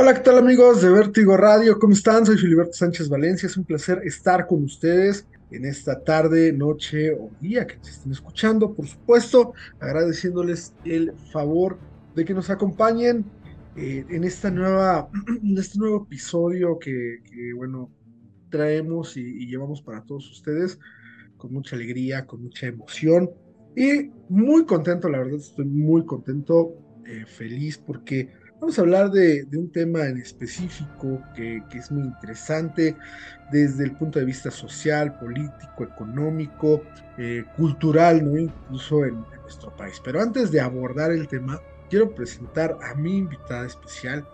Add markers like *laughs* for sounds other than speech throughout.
Hola, ¿qué tal amigos de Vértigo Radio? ¿Cómo están? Soy Filiberto Sánchez Valencia. Es un placer estar con ustedes en esta tarde, noche o día que nos estén escuchando. Por supuesto, agradeciéndoles el favor de que nos acompañen eh, en esta nueva, *clears throat* en este nuevo episodio que, que bueno, traemos y, y llevamos para todos ustedes con mucha alegría, con mucha emoción y muy contento, la verdad estoy muy contento, eh, feliz porque vamos a hablar de, un tema en específico que, es muy interesante desde el punto de vista social, político, económico, eh, cultural, ¿no? incluso en, nuestro país. Pero antes de abordar el tema, quiero presentar a mi invitada especial,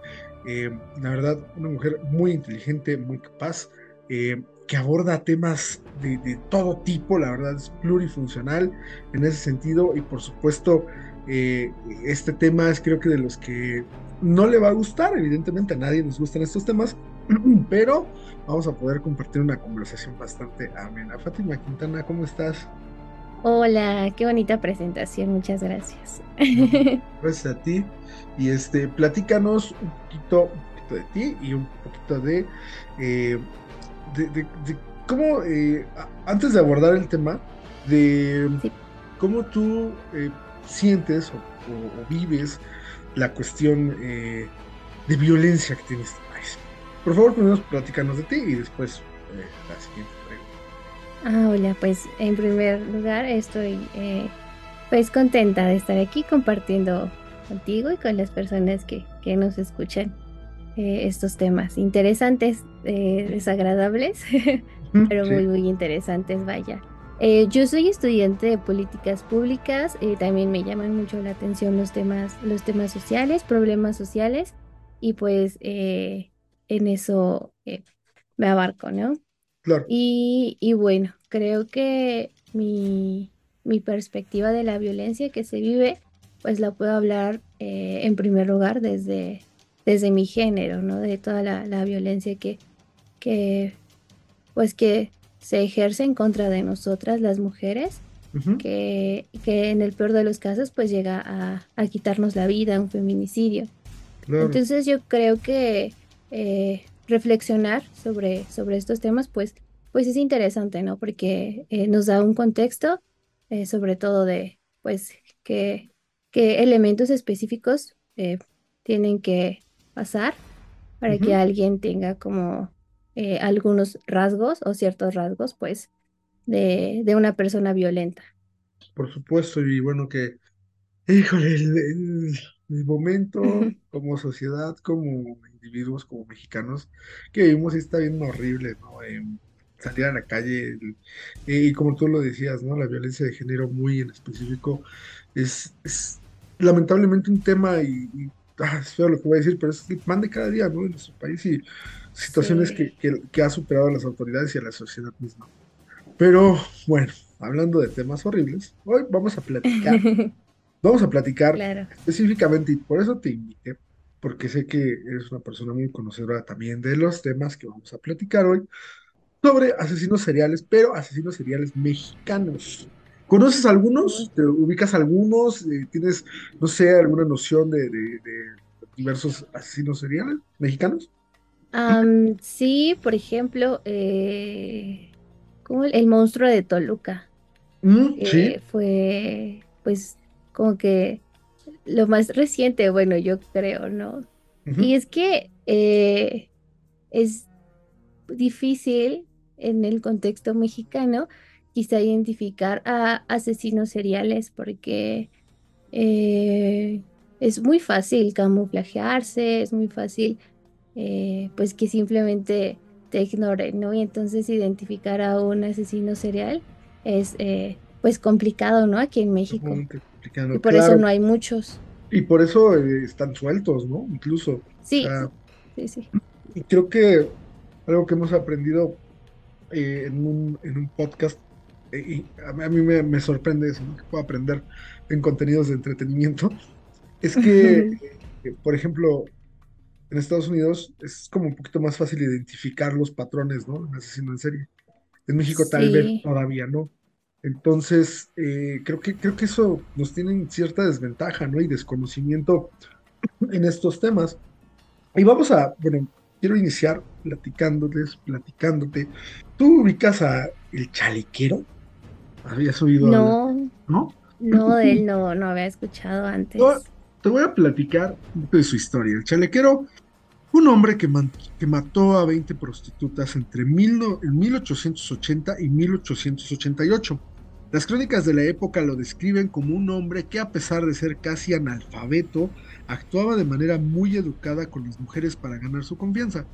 eh, la verdad, una mujer muy inteligente, muy capaz. Eh, que aborda temas de, todo tipo, la verdad es plurifuncional en ese sentido y por supuesto este tema es creo que de los que no le va a gustar, evidentemente a nadie nos gustan estos temas, *clears throat* pero vamos a poder compartir una conversación bastante amena. Fátima Quintana, ¿cómo estás? Hola, qué bonita presentación, muchas gracias. *laughs* Gracias a ti. Y este, platícanos un poquito, un poquito de ti y un poquito de eh, de, de, de, cómo, eh, antes de abordar el tema, de sí. cómo tú eh, sientes o, o, o, vives la cuestión eh, de violencia que tiene este país. Por favor, primero platícanos de ti y después eh, la siguiente pregunta. Ah, hola, pues en primer lugar estoy eh, pues contenta de estar aquí compartiendo contigo y con las personas que, que nos escuchan eh, estos temas interesantes, eh, desagradables, *laughs* pero sí. muy, muy interesantes, vaya. Eh, yo soy estudiante de políticas públicas, eh, también me llaman mucho la atención los temas, los temas sociales, problemas sociales, y pues eh, en eso me abarco, ¿no? Claro. Y, y bueno, creo que mi, mi, perspectiva de la violencia que se vive, pues la puedo hablar en primer lugar desde, desde mi género, ¿no? De toda la, la violencia que, que, pues que se ejerce en contra de nosotras las mujeres, uh -huh. que, que, en el peor de los casos pues llega a, a quitarnos la vida, un feminicidio. Claro. Entonces yo creo que eh, reflexionar sobre, sobre estos temas pues, pues es interesante, ¿no? Porque eh, nos da un contexto, eh, sobre todo de pues qué elementos específicos tienen que pasar para uh -huh. que alguien tenga como eh, algunos rasgos o ciertos rasgos, pues, de, de, una persona violenta. Por supuesto, y bueno que, híjole, el, el, el momento *laughs* como sociedad, como individuos, como mexicanos, que vivimos está bien horrible, ¿no? Eh, salir a la calle, y como tú lo decías, ¿no? La violencia de género muy en específico es, es lamentablemente un tema y, y ah, es feo lo que voy a decir, pero es el pan de cada día, ¿no? En nuestro país y situaciones sí. que, que, que, ha superado a las autoridades y a la sociedad misma. Pero bueno, hablando de temas horribles, hoy vamos a platicar. *laughs* vamos a platicar claro. específicamente, y por eso te invité, porque sé que eres una persona muy conocedora también de los temas que vamos a platicar hoy, sobre asesinos seriales, pero asesinos seriales mexicanos. ¿Conoces algunos? ¿Te ubicas algunos? Eh, ¿Tienes, no sé, alguna noción de, de, de diversos asesinos seriales mexicanos? Um, sí, por ejemplo, eh, como el, el, monstruo de Toluca. Mm, eh, sí. Fue, pues, como que lo más reciente, bueno, yo creo, ¿no? Uh -huh. Y es que eh, es difícil en el contexto mexicano quizá identificar a asesinos seriales porque eh, es muy fácil camuflajearse, es muy fácil eh, pues que simplemente te ignoren, ¿no? Y entonces identificar a un asesino serial es eh, pues complicado, ¿no? Aquí en México. Y por claro. eso no hay muchos. Y por eso eh, están sueltos, ¿no? Incluso. Sí, sí, sí. Y creo que algo que hemos aprendido eh, en, un, en, un, podcast, eh, y a mí me, me sorprende eso, ¿no? Que puedo aprender en contenidos de entretenimiento, es que, *laughs* por ejemplo, en Estados Unidos es como un poquito más fácil identificar los patrones, ¿no? En asesino en serie. En México sí. tal vez todavía no. Entonces, eh, creo, que, creo que eso nos tiene cierta desventaja, ¿no? Y desconocimiento en estos temas. Y vamos a, bueno, quiero iniciar platicándoles, platicándote. ¿Tú ubicas a El Chalequero? ¿Habías oído? No. ¿No? No, de él no, no había escuchado antes. Te voy a platicar de su historia. El Chalequero un hombre que, mató a 20 prostitutas entre mil 1880 y 1888. Las crónicas de la época lo describen como un hombre que a pesar de ser casi analfabeto, actuaba de manera muy educada con las mujeres para ganar su confianza,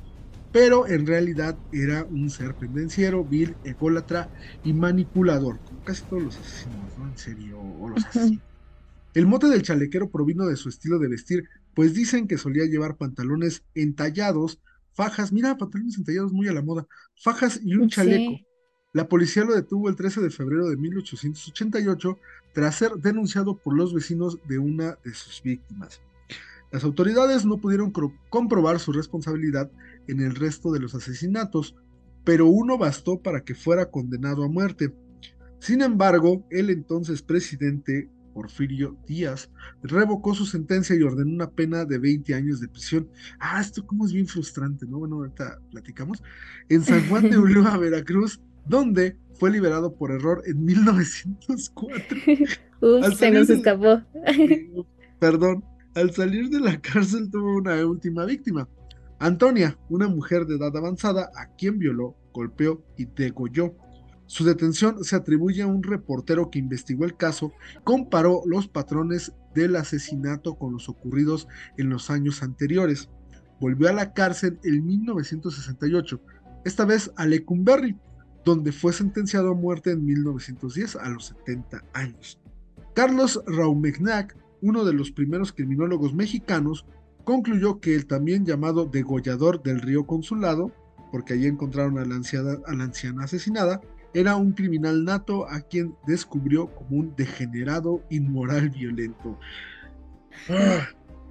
pero en realidad era un ser pendenciero, vil, ególatra y manipulador, como casi todos los asesinos, ¿no? En serio, o los asesinos. *laughs* El mote del chalequero provino de su estilo de vestir, pues dicen que solía llevar pantalones entallados, fajas, mira, pantalones entallados muy a la moda, fajas y un chaleco. La policía lo detuvo el 13 de febrero de 1888 tras ser denunciado por los vecinos de una de sus víctimas. Las autoridades no pudieron comprobar su responsabilidad en el resto de los asesinatos, pero uno bastó para que fuera condenado a muerte. Sin embargo, el entonces presidente Porfirio Díaz revocó su sentencia y ordenó una pena de 20 años de prisión. Ah, esto como es bien frustrante, ¿no? Bueno, ahorita platicamos. En San Juan de *laughs* Ulúa, Veracruz, donde fue liberado por error en 1904. *laughs* Uf, se nos escapó. Perdón, al salir de la cárcel tuvo una última víctima, Antonia, una mujer de edad avanzada a quien violó, golpeó y degolló. Su detención se atribuye a un reportero que investigó el caso, comparó los patrones del asesinato con los ocurridos en los años anteriores. Volvió a la cárcel en 1968, esta vez a Lecumberri, donde fue sentenciado a muerte en 1910 a los 70 años. Carlos Raumegnac, uno de los primeros criminólogos mexicanos, concluyó que el también llamado degollador del río Consulado, porque allí encontraron a la, anciana, a la anciana asesinada, era un criminal nato a quien descubrió como un degenerado inmoral violento. ¡Ah!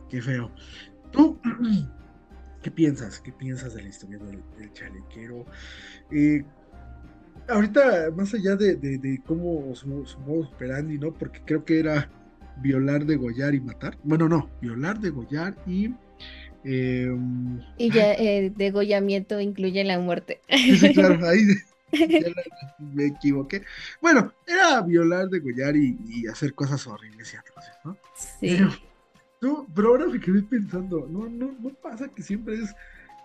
¡Qué feo! ¿Tú *clears throat* qué piensas? ¿Qué piensas de la historia del, chalequero? Eh, ahorita, más allá de, cómo su, modo operandi, ¿no? Porque creo que era violar, degollar y matar. Bueno, no, violar, degollar y. Em, y ya el degollamiento incluye la muerte. Sí, claro, ahí *laughs* me equivoqué. Bueno, era violar, degollar y, y hacer cosas horribles y atroces, ¿no? Sí. Pero, ahora me quedé pensando, no, no, no pasa que siempre es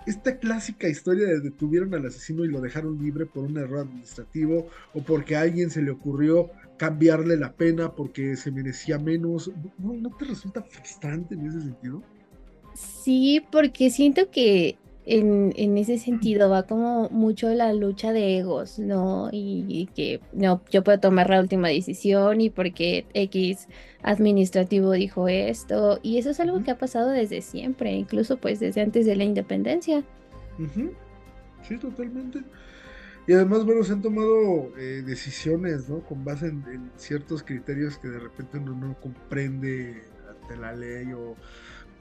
esta clásica historia de detuvieron al asesino y lo dejaron libre por un error administrativo o porque a alguien se le ocurrió cambiarle la pena porque se merecía menos. ¿No, no te resulta frustrante en ese sentido? Sí, porque siento que en, en, ese sentido va como mucho la lucha de egos, ¿no? Y, que no, yo puedo tomar la última decisión y porque X administrativo dijo esto. Y eso es algo que ha pasado desde siempre, incluso pues desde antes de la independencia. Sí, totalmente. Y además, bueno, se han tomado eh, decisiones, ¿no? Con base en, ciertos criterios que de repente uno no comprende ante la ley o,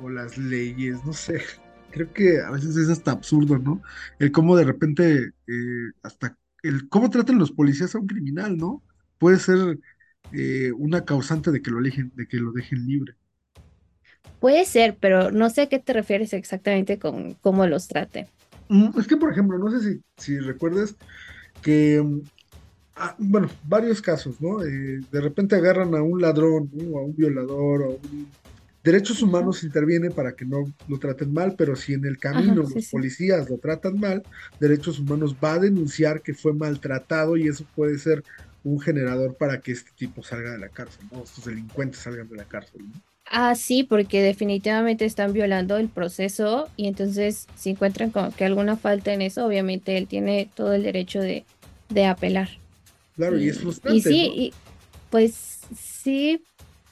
o las leyes, no sé creo que a veces es hasta absurdo, ¿no? El cómo de repente, eh, hasta el cómo tratan los policías a un criminal, ¿no? Puede ser eh, una causante de que lo dejen, de que lo dejen libre. Puede ser, pero no sé a qué te refieres exactamente con cómo los trate. Mm, es que, por ejemplo, no sé si, si recuerdas que, mm, ah, bueno, varios casos, ¿no? Eh, de repente agarran a un ladrón, o a un violador, o a un Derechos Humanos interviene para que no lo traten mal, pero si en el camino los policías lo tratan mal, Derechos Humanos va a denunciar que fue maltratado y eso puede ser un generador para que este tipo salga de la cárcel, ¿no? Estos delincuentes salgan de la cárcel, ¿no? Ah, sí, porque definitivamente están violando el proceso y entonces si encuentran como que alguna falta en eso, obviamente él tiene todo el derecho de, apelar. Claro, y, es frustrante. Y sí, y, pues sí,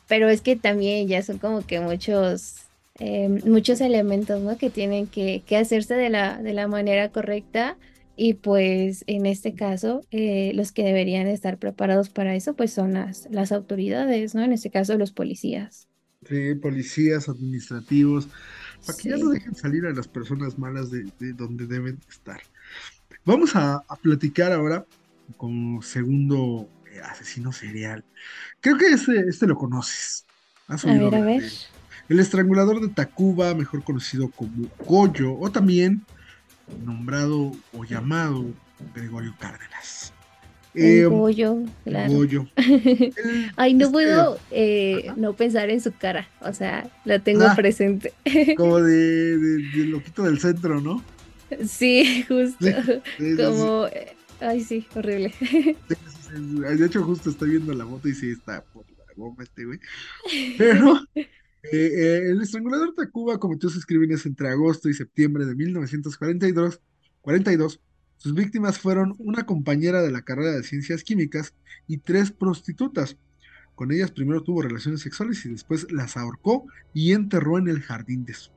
pero es que también ya son como que muchos, eh, muchos elementos, ¿no? Que tienen que, hacerse de la, de la manera correcta y pues en este caso eh, los que deberían estar preparados para eso pues son las, las autoridades, ¿no? En este caso los policías. Sí, policías administrativos, para que ya no dejen salir a las personas malas de, donde deben estar. Vamos a, a platicar ahora como segundo asesino serial. Creo que este, este lo conoces. a ver, a ver. El estrangulador de Tacuba, mejor conocido como Goyo, o también nombrado o llamado Gregorio Cárdenas. Eh, Goyo, claro. Goyo. *laughs* Ay, no este puedo eh, no pensar en su cara, o sea, la tengo ah, presente. *laughs* Como de, de, loquito del centro, ¿no? Sí, justo. como, eh, ay, sí, horrible. *laughs* De hecho, justo estoy viendo la foto y sí está por la goma este güey. Pero *laughs* eh, el estrangulador Tacuba cometió sus crímenes entre agosto y septiembre de 1942. 42. Sus víctimas fueron una compañera de la carrera de ciencias químicas y tres prostitutas. Con ellas primero tuvo relaciones sexuales y después las ahorcó y enterró en el jardín de su.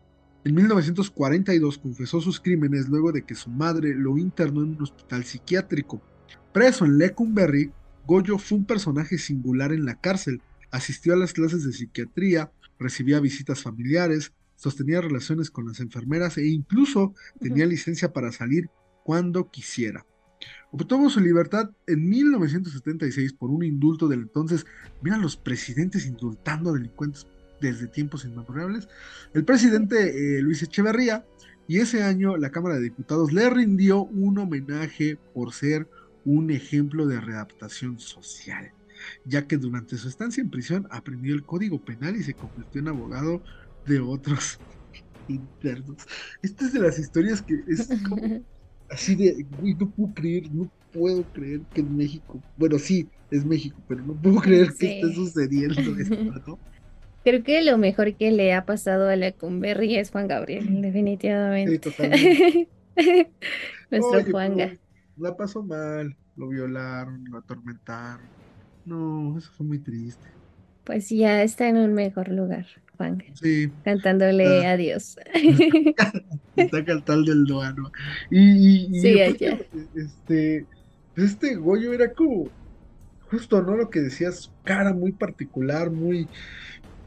En 1942 confesó sus crímenes luego de que su madre lo internó en un hospital psiquiátrico. Preso en Lecumberri, Goyo fue un personaje singular en la cárcel. Asistió a las clases de psiquiatría, recibía visitas familiares, sostenía relaciones con las enfermeras e incluso tenía licencia para salir cuando quisiera. Obtuvo su libertad en 1976 por un indulto del entonces. Mira los presidentes indultando delincuentes desde tiempos inmemorables. El presidente eh, Luis Echeverría, y ese año la Cámara de Diputados le rindió un homenaje por ser un ejemplo de readaptación social, ya que durante su estancia en prisión aprendió el código penal y se convirtió en abogado de otros *laughs* internos. Esta es de las historias que es como *laughs* así de, uy, no puedo creer, no puedo creer que en México, bueno, sí, es México, pero no puedo creer que esté sucediendo esto, ¿no? *laughs* Creo que lo mejor que le ha pasado a la Cumberry es Juan Gabriel, definitivamente. Sí, totalmente. Nuestro Juanga la pasó mal, lo violaron, lo atormentaron. No, eso fue muy triste. Pues ya está en un mejor lugar, Juan. Sí. Cantándole adiós. *laughs* está cantando el doano. Y, y, sí, allá. Este, este Goyo era como, justo, ¿no? Lo que decías, cara muy particular, muy,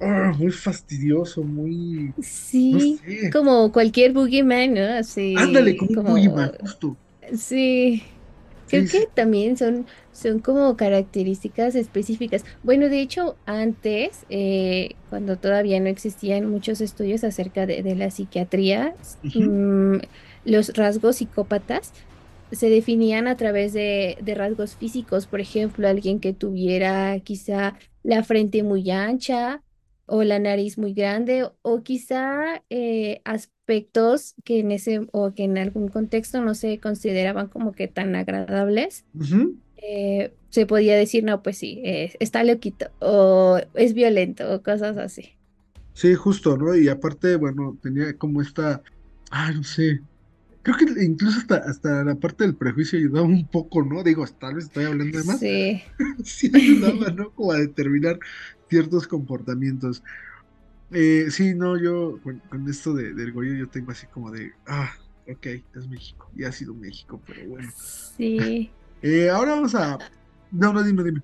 ah, muy fastidioso, muy. Sí, como cualquier boogeyman, ¿no? Así. Ándale, como, un boogeyman, justo. Sí. Creo que también son, son como características específicas. Bueno, de hecho, antes, eh, cuando todavía no existían muchos estudios acerca de, la psiquiatría, mm, los rasgos psicópatas se definían a través de, de, rasgos físicos. Por ejemplo, alguien que tuviera quizá la frente muy ancha o la nariz muy grande o quizá eh, aspectos que en ese o que en algún contexto no se consideraban como que tan agradables. Eh, se podía decir, no, pues sí, está loquito o es violento o cosas así. Sí, justo, ¿no? Y aparte, bueno, tenía como esta, ah, no sé, creo que incluso hasta, hasta la parte del prejuicio ayudaba un poco, ¿no? Digo, tal vez estoy hablando de más. Sí. *laughs* sí ayudaba, ¿no? Como a determinar ciertos comportamientos. Eh, sí, no, yo con, esto de, del Goyo yo tengo así como de, ah, ok, es México, y ha sido México, pero bueno. Sí. *laughs* Eh, ahora vamos a... No, no, dime, dime.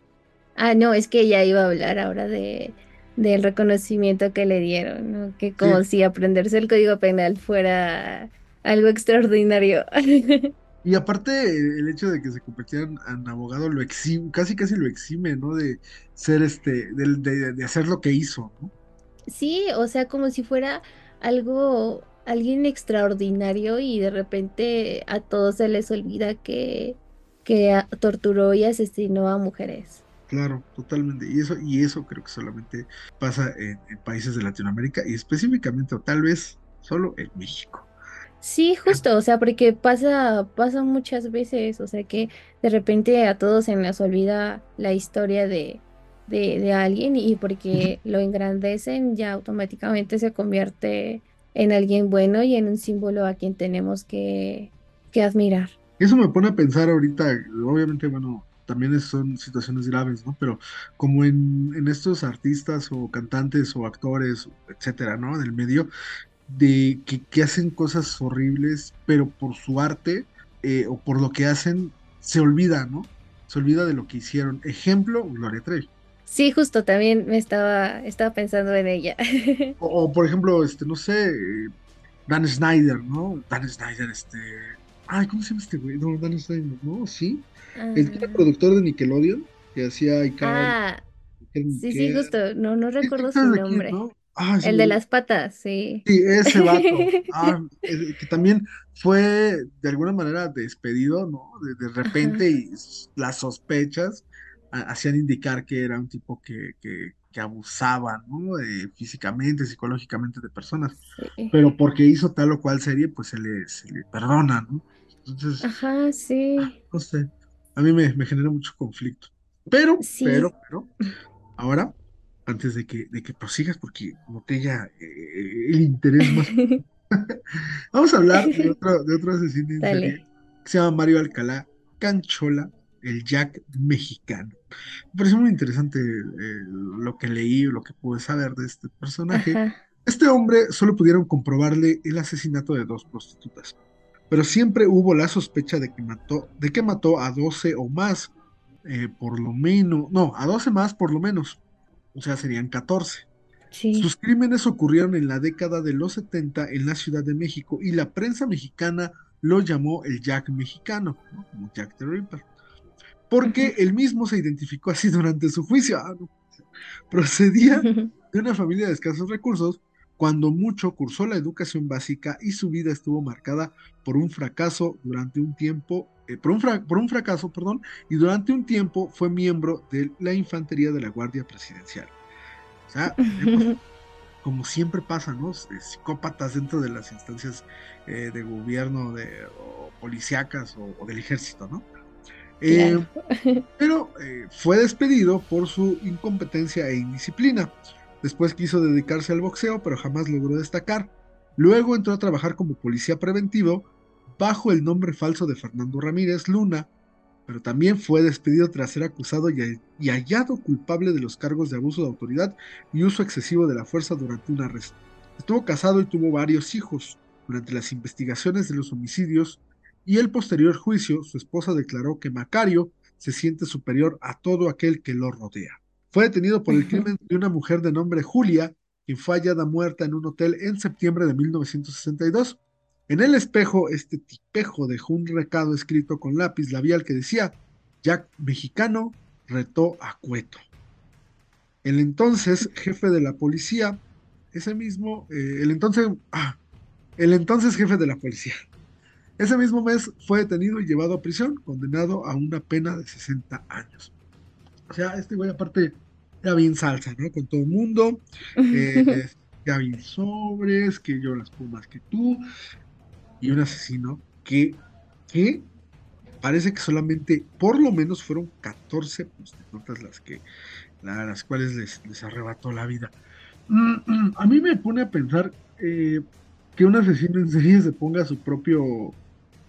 Ah, no, es que ya iba a hablar ahora de del reconocimiento que le dieron, ¿no? Que como si aprenderse el código penal fuera algo extraordinario. *laughs* Y aparte, el hecho de que se convirtieran en abogado lo exime, casi casi lo exime, ¿no? De ser este, de, de, hacer lo que hizo, ¿no? Sí, o sea, como si fuera algo, alguien extraordinario y de repente a todos se les olvida que, que torturó y asesinó a mujeres. Claro, totalmente. Y eso, y eso creo que solamente pasa en, en países de Latinoamérica y específicamente, o tal vez solo en México. Sí, justo, o sea, porque pasa, pasa muchas veces, o sea, que de repente a todos se nos olvida la historia de, de, alguien y porque lo engrandecen ya automáticamente se convierte en alguien bueno y en un símbolo a quien tenemos que, que admirar. Eso me pone a pensar ahorita, obviamente, bueno, también son situaciones graves, ¿no? Pero como en, en, estos artistas o cantantes o actores, etcétera, ¿no? Del medio, de que, hacen cosas horribles, pero por su arte eh, o por lo que hacen, se olvida, ¿no? Se olvida de lo que hicieron. Ejemplo, Gloria Trevi. Sí, justo, también me estaba, estaba pensando en ella. *laughs* o, por ejemplo, este, no sé, Dan Snyder, ¿no? Dan Snyder, este. Ay, ¿cómo se llama este güey? No, Dan Snyder, ¿no? Sí. El que era ah. productor de Nickelodeon, que hacía Ah, sí, sí, justo. No, no recuerdo su nombre. Ah, El de las patas, sí. Sí, ese vato. *laughs* Ah, que también fue de alguna manera despedido, ¿no? De, de repente Ajá, y las sospechas ha- hacían indicar que era un tipo que, que, que abusaba, ¿no? Eh, físicamente, psicológicamente de personas. sí. Pero porque hizo tal o cual serie, pues se le, se le perdona, ¿no? Entonces, Ajá, sí. no sé, a mí me, me genera mucho conflicto. Pero, pero, Sí. pero, ahora, antes de que, de que prosigas, porque noté ya eh, el interés más *laughs* *laughs* Vamos a hablar de *laughs* otro, de otro asesino en serie Dale. que se llama Mario Alcalá Canchola, el Jack mexicano. Me pareció muy interesante eh, lo que leí, lo que pude saber de este personaje. Ajá. Este hombre solo pudieron comprobarle el asesinato de dos prostitutas, pero siempre hubo la sospecha de que mató, de que mató a 12 o más, eh, por lo menos, no, a 12 más por lo menos, o sea, serían 14. Sí. Sus crímenes ocurrieron en la década de los 70 en la Ciudad de México y la prensa mexicana lo llamó el Jack mexicano, ¿no? como Jack the Ripper, porque él mismo se identificó así durante su juicio. Ah, no. Procedía de una familia de escasos recursos, cuando mucho cursó la educación básica y su vida estuvo marcada por un fracaso durante un tiempo, eh, por, un por un fracaso, perdón, y durante un tiempo fue miembro de la infantería de la Guardia Presidencial. O sea, tenemos como siempre pasa, ¿no? Psicópatas dentro de las instancias eh, de gobierno de, o policíacas o, o del ejército, ¿no? Eh, pero eh, fue despedido por su incompetencia e indisciplina. Después quiso dedicarse al boxeo, pero jamás logró destacar. Luego entró a trabajar como policía preventivo bajo el nombre falso de Fernando Ramírez Luna, pero también fue despedido tras ser acusado y, y hallado culpable de los cargos de abuso de autoridad y uso excesivo de la fuerza durante un arresto. Estuvo casado y tuvo varios hijos. Durante las investigaciones de los homicidios y el posterior juicio, su esposa declaró que Macario se siente superior a todo aquel que lo rodea. Fue detenido por el crimen de una mujer de nombre Julia, quien fue hallada muerta en un hotel en septiembre de 1962. En el espejo, este tipejo dejó un recado escrito con lápiz labial que decía, Jack mexicano retó a Cueto. El entonces jefe de la policía, ese mismo, eh, el entonces, ah, el entonces jefe de la policía, ese mismo mes fue detenido y llevado a prisión, condenado a una pena de 60 años. O sea, este güey aparte era bien salsa, ¿no? Con todo el mundo, eh, *laughs* ya bien sobres, que yo las pongo más que tú, y un asesino que, que parece que solamente por lo menos fueron 14 prostitutas las que la- las cuales les, les arrebató la vida. Mm, mm, A mí me pone a pensar eh, que un asesino en serie se ponga su propio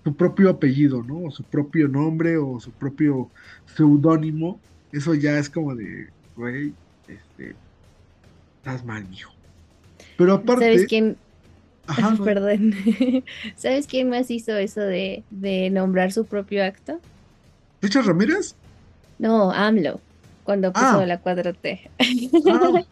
su propio apellido, ¿no? O su propio nombre o su propio seudónimo. Eso ya es como de, güey, este, estás mal, mijo. Pero ¿Sabes aparte, quién? *laughs* ajá, no, *laughs* Perdón. *laughs* ¿Sabes quién más hizo eso de, de nombrar su propio acto? Richard Ramírez, No, AMLO, cuando puso ah, la 4T. ah,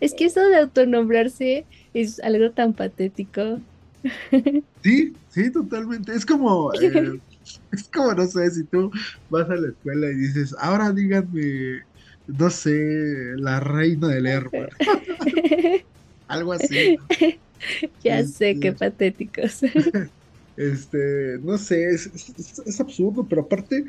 Es que eso de autonombrarse es algo tan patético. *laughs* Sí, sí, totalmente. Es como, eh, es como, no sé, si tú vas a la escuela y dices, ahora díganme, no sé, la reina del Airman, algo así. *laughs* Ya sé qué Este, patéticos. *laughs* este, no sé, es, es- es absurdo, pero aparte,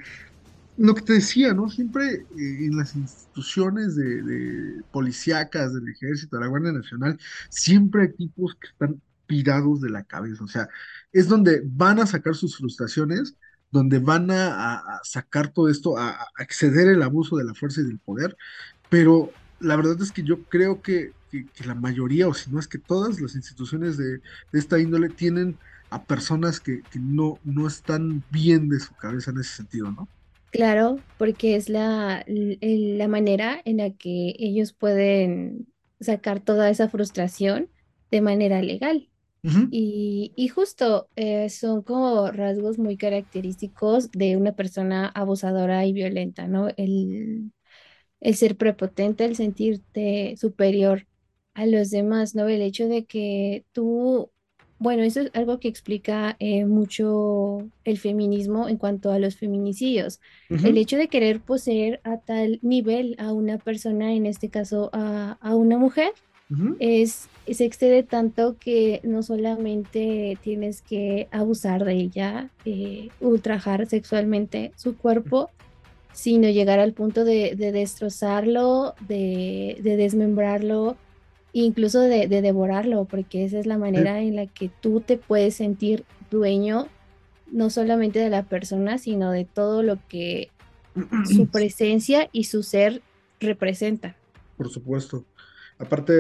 lo que te decía, ¿no? Siempre eh, en las instituciones de, de policíacas, del ejército, de la Guardia Nacional, siempre hay tipos que están pirados de la cabeza. O sea, es donde van a sacar sus frustraciones, donde van a, sacar todo esto, a, a exceder el abuso de la fuerza y del poder. Pero la verdad es que yo creo que, que- la mayoría, o si no es que todas las instituciones de, esta índole tienen a personas que, que no, no están bien de su cabeza en ese sentido, ¿no? Claro, porque es la, la manera en la que ellos pueden sacar toda esa frustración de manera legal. Y, y justo eh, son como rasgos muy característicos de una persona abusadora y violenta, ¿no? El, el ser prepotente, el sentirte superior a los demás, ¿no? El hecho de que tú Bueno, eso es algo que explica eh, mucho el feminismo en cuanto a los feminicidios. El hecho de querer poseer a tal nivel a una persona, en este caso a, a una mujer, es, se excede tanto que no solamente tienes que abusar de ella, eh, ultrajar sexualmente su cuerpo, sino llegar al punto de, de destrozarlo, de, de desmembrarlo, incluso de, de devorarlo, porque esa es la manera en la que tú te puedes sentir dueño no solamente de la persona, sino de todo lo que su *clears throat* presencia y su ser representa. Por supuesto. Aparte,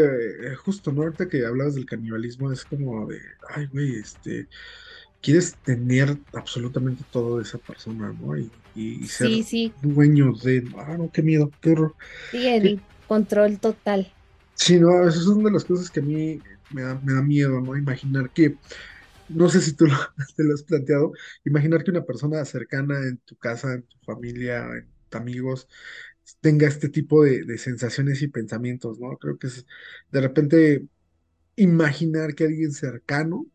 eh, justo, ¿no? Ahorita que hablabas del canibalismo, es como de, ay, güey, este, quieres tener absolutamente todo de esa persona, ¿no? Y, y- y ser Sí, sí, dueño de, ah, no, qué miedo, qué horror. sí, Sí, el control total. sí, no, esas son de las cosas que a mí me da, me da miedo, ¿no? Imaginar que, no sé si tú lo- *laughs* te lo has planteado, imaginar que una persona cercana en tu casa, en tu familia, en tus amigos, tenga este tipo de, de sensaciones y pensamientos, ¿no? Creo que es de repente imaginar que alguien cercano,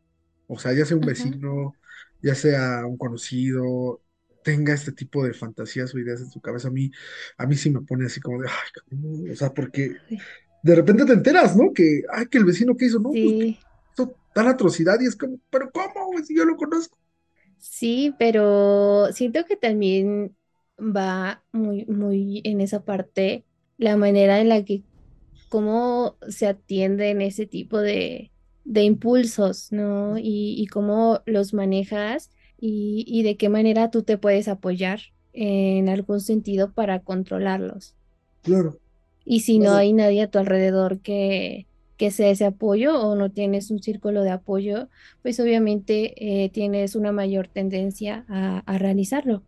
o sea, ya sea un vecino, ya sea un conocido, tenga este tipo de fantasías o ideas en su cabeza, a mí, a mí sí me pone así como de, ay, cabrón", o sea, porque de repente te enteras, ¿no? Que, ay, que el vecino que hizo, no, pues Sí, hizo tal atrocidad y es como, pero ¿cómo? Si yo lo conozco. sí, pero siento que también va muy, muy en esa parte la manera en la que cómo se atienden ese tipo de, de impulsos, ¿no? Y, y cómo los manejas y, y de qué manera tú te puedes apoyar en algún sentido para controlarlos. Claro, Y si no hay nadie a tu alrededor que, que sea ese apoyo o no tienes un círculo de apoyo, pues obviamente eh, tienes una mayor tendencia a, a realizarlo.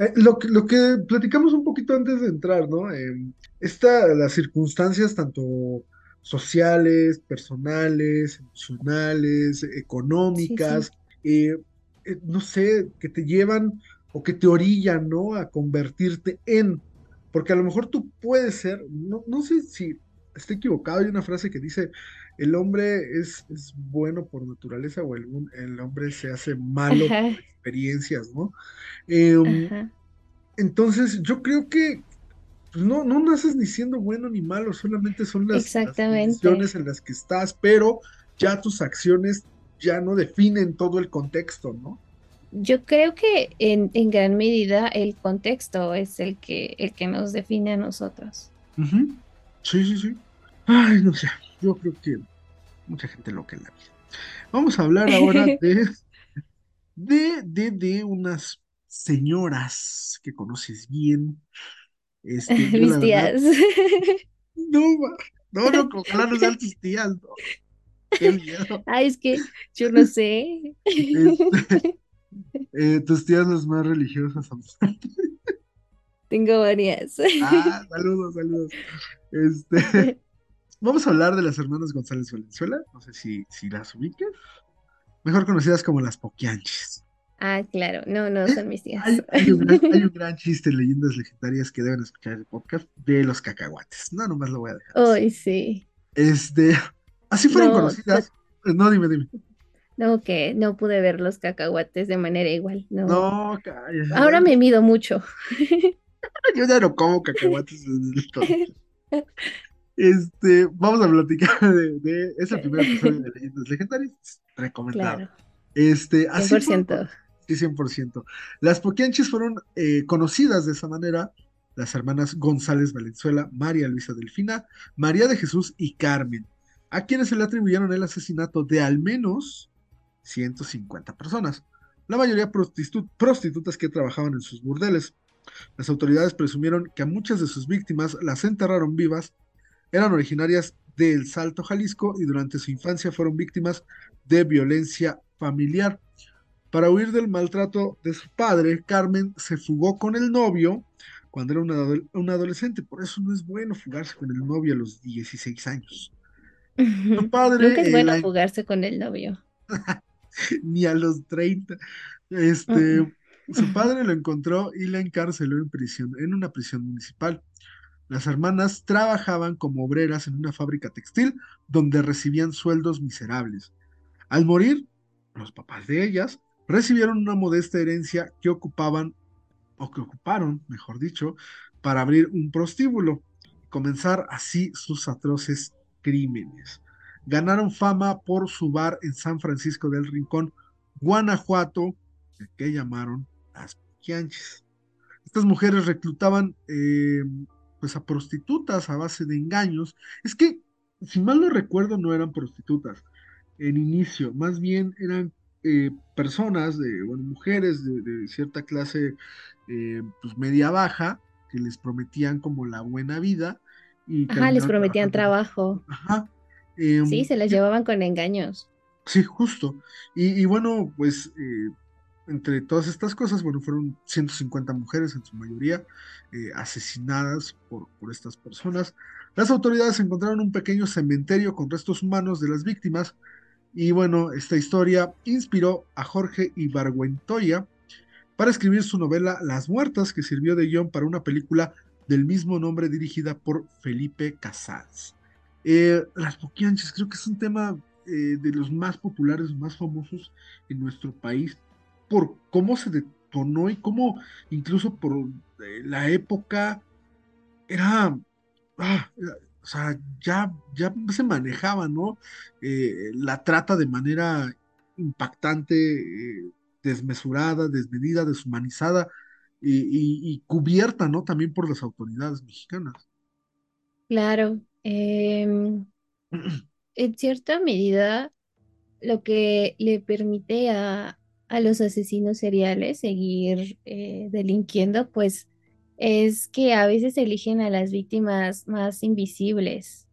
Eh, lo que, lo que platicamos un poquito antes de entrar, ¿no? Eh, esta, las circunstancias tanto sociales, personales, emocionales, Sí, sí. económicas, eh, eh, no sé, que te llevan o que te orillan, ¿no? A convertirte en, porque a lo mejor tú puedes ser, no, no sé si estoy equivocado, hay una frase que dice, el hombre es, es bueno por naturaleza o el, el hombre se hace malo Ajá, por experiencias, ¿no? Em, entonces, yo creo que pues, no, no naces ni siendo bueno ni malo, solamente son las, las condiciones en las que estás, pero ya tus acciones ya no definen todo el contexto, ¿no? Yo creo que en, en gran medida el contexto es el que, el que nos define a nosotros. Sí, sí, sí. Ay, no sé, yo creo que mucha gente lo que la vida. Vamos a hablar ahora *laughs* de, de, de, de unas señoras que conoces bien. Este, Mis verdad, tías. *laughs* no, no, no, ojalá no sean tus tías, no, qué miedo. *laughs* Ay, es que yo no sé. Este, Eh, tus tías las más religiosas. Tengo varias. Ah, saludos, saludos. Este, vamos a hablar de las hermanas González Valenzuela. No sé si, si las ubiques. Mejor conocidas como las Poquianchis. Ah, claro. No, no Eh, son mis tías. Hay, hay un gran, hay un *laughs* gran chiste en leyendas legendarias que deben escuchar el podcast de los cacahuates. No, nomás lo voy a dejar así. Ay, sí. Este, así fueron No, no, conocidas. Eh, No, dime, dime. no, que no pude ver los cacahuates de manera igual. No. No, calla. Ahora me mido mucho. Yo ya no como cacahuates. *laughs* Este, vamos a platicar *laughs* de, de- es el primer episodio de Leyendas Legendarias, recomendado. Claro, Este, así por fueron, ciento. con- sí, 100%. Las Poquianchis fueron eh, conocidas de esa manera, las hermanas González Valenzuela, María Luisa Delfina, María de Jesús y Carmen, a quienes se le atribuyeron el asesinato de al menos 150 personas, la mayoría prostitu- prostitutas que trabajaban en sus burdeles. Las autoridades presumieron que a muchas de sus víctimas las enterraron vivas eran originarias de El Salto, Jalisco, y durante su infancia fueron víctimas de violencia familiar. Para huir del maltrato de su padre, Carmen se fugó con el novio cuando era una, una adolescente. Por eso no es bueno fugarse con el novio a los 16 años. Su Nunca es padre, bueno la- fugarse con el novio. *laughs* ni a los 30. Mm, Este, su padre lo encontró y la encarceló en prisión, en una prisión municipal. Las hermanas trabajaban como obreras en una fábrica textil donde recibían sueldos miserables. Al morir, los papás de ellas recibieron una modesta herencia que ocupaban, o que ocuparon, mejor dicho, para abrir un prostíbulo y comenzar así sus atroces crímenes. Ganaron fama por su bar en San Francisco del Rincón, Guanajuato, que llamaron las Poquianches. Estas mujeres reclutaban eh, pues a prostitutas a base de engaños. Es que, si mal no recuerdo, no eran prostitutas en inicio, más bien eran eh, personas, de, bueno, mujeres de, cierta clase eh, pues media baja, que les prometían como la buena vida. Y Ajá, les prometían trabajo. Ajá. Em, sí, se las llevaban con engaños. Sí, justo. Y, bueno, pues eh, entre todas estas cosas, bueno, fueron 150 mujeres en su mayoría eh, asesinadas por, por estas personas. Las autoridades encontraron un pequeño cementerio con restos humanos de las víctimas y bueno, esta historia inspiró a Jorge Ibargüentoya para escribir su novela Las Muertas, que sirvió de guion para una película del mismo nombre dirigida por Felipe Casals. Eh, las Poquianches creo que es un tema eh, de los más populares, más famosos en nuestro país, por cómo se detonó y cómo incluso por eh, la época era, ah, o sea, ya, ya se manejaba, ¿no? Eh, la trata de manera impactante, eh, desmesurada, desmedida, deshumanizada y, cubierta, ¿no? También por las autoridades mexicanas. Claro. Em, *clears throat* en cierta medida, lo que le permite a, a los asesinos seriales seguir eh, delinquiendo, pues es que a veces eligen a las víctimas más invisibles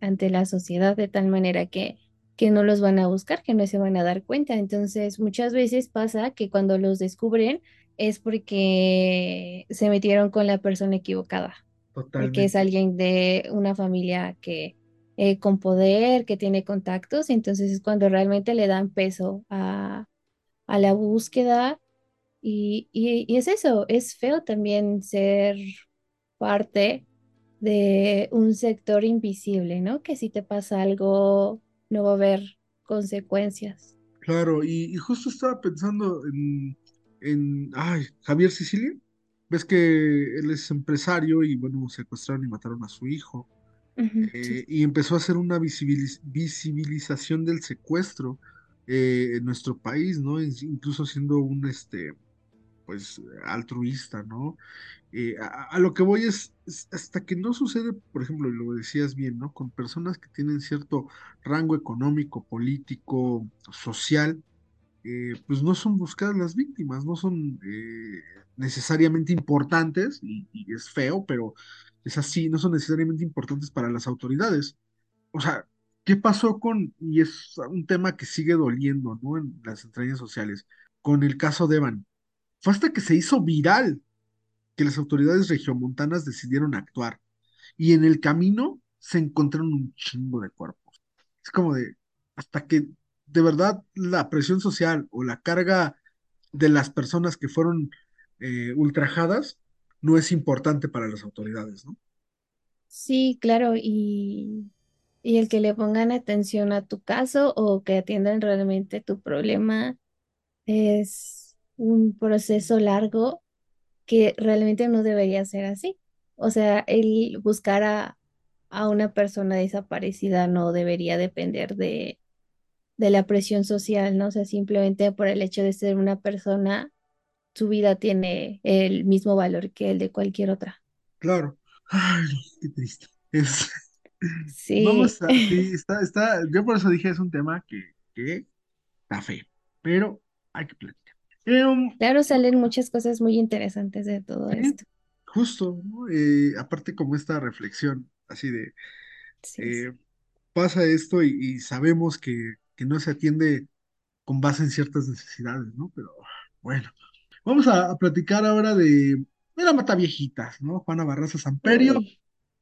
ante la sociedad de tal manera que, que no los van a buscar, que no se van a dar cuenta. Entonces, muchas veces pasa que cuando los descubren es porque se metieron con la persona equivocada, porque es alguien de una familia que eh, con poder, que tiene contactos, entonces es cuando realmente le dan peso a, a la búsqueda y, es eso, es feo también ser parte de un sector invisible, ¿no? Que si te pasa algo, no va a haber consecuencias. Claro, y, justo estaba pensando en, en ay, Javier Sicilia. Ves que él es empresario y bueno, secuestraron y mataron a su hijo. Eh, y empezó a hacer una visibilización del secuestro eh, en nuestro país, ¿no? Incluso siendo un, este, pues altruista, ¿no? Eh, a, lo que voy es, hasta que no sucede, por ejemplo, y lo decías bien, ¿no? Con personas que tienen cierto rango económico, político, social, eh, pues no son buscadas las víctimas, no son necesariamente importantes, y, es feo, pero es así, no son necesariamente importantes para las autoridades. O sea, ¿qué pasó con, y es un tema que sigue doliendo, ¿no? En las entrañas sociales, con el caso de Evan? Fue hasta que se hizo viral que las autoridades regiomontanas decidieron actuar. Y en el camino se encontraron un chingo de cuerpos. Es como de, hasta que de verdad la presión social o la carga de las personas que fueron eh, ultrajadas no es importante para las autoridades, ¿no? Sí, claro, y, y el que le pongan atención a tu caso o que atiendan realmente tu problema es un proceso largo que realmente no debería ser así. O sea, el buscar a, una persona desaparecida no debería depender de, de la presión social, ¿no? O sea, simplemente por el hecho de ser una persona, su vida tiene el mismo valor que el de cualquier otra. Claro. Ay, qué triste. Es... Sí. Vamos a, sí, está, está, yo por eso dije es un tema que, que está feo, pero hay que platicar. Em, claro, salen muchas cosas muy interesantes de todo esto. Justo, eh, aparte como esta reflexión, así de, eh, pasa esto y, sabemos que, no se atiende con base en ciertas necesidades, ¿no? Pero bueno, vamos a, platicar ahora de, de la mata viejitas, ¿no? Juana Barraza Samperio,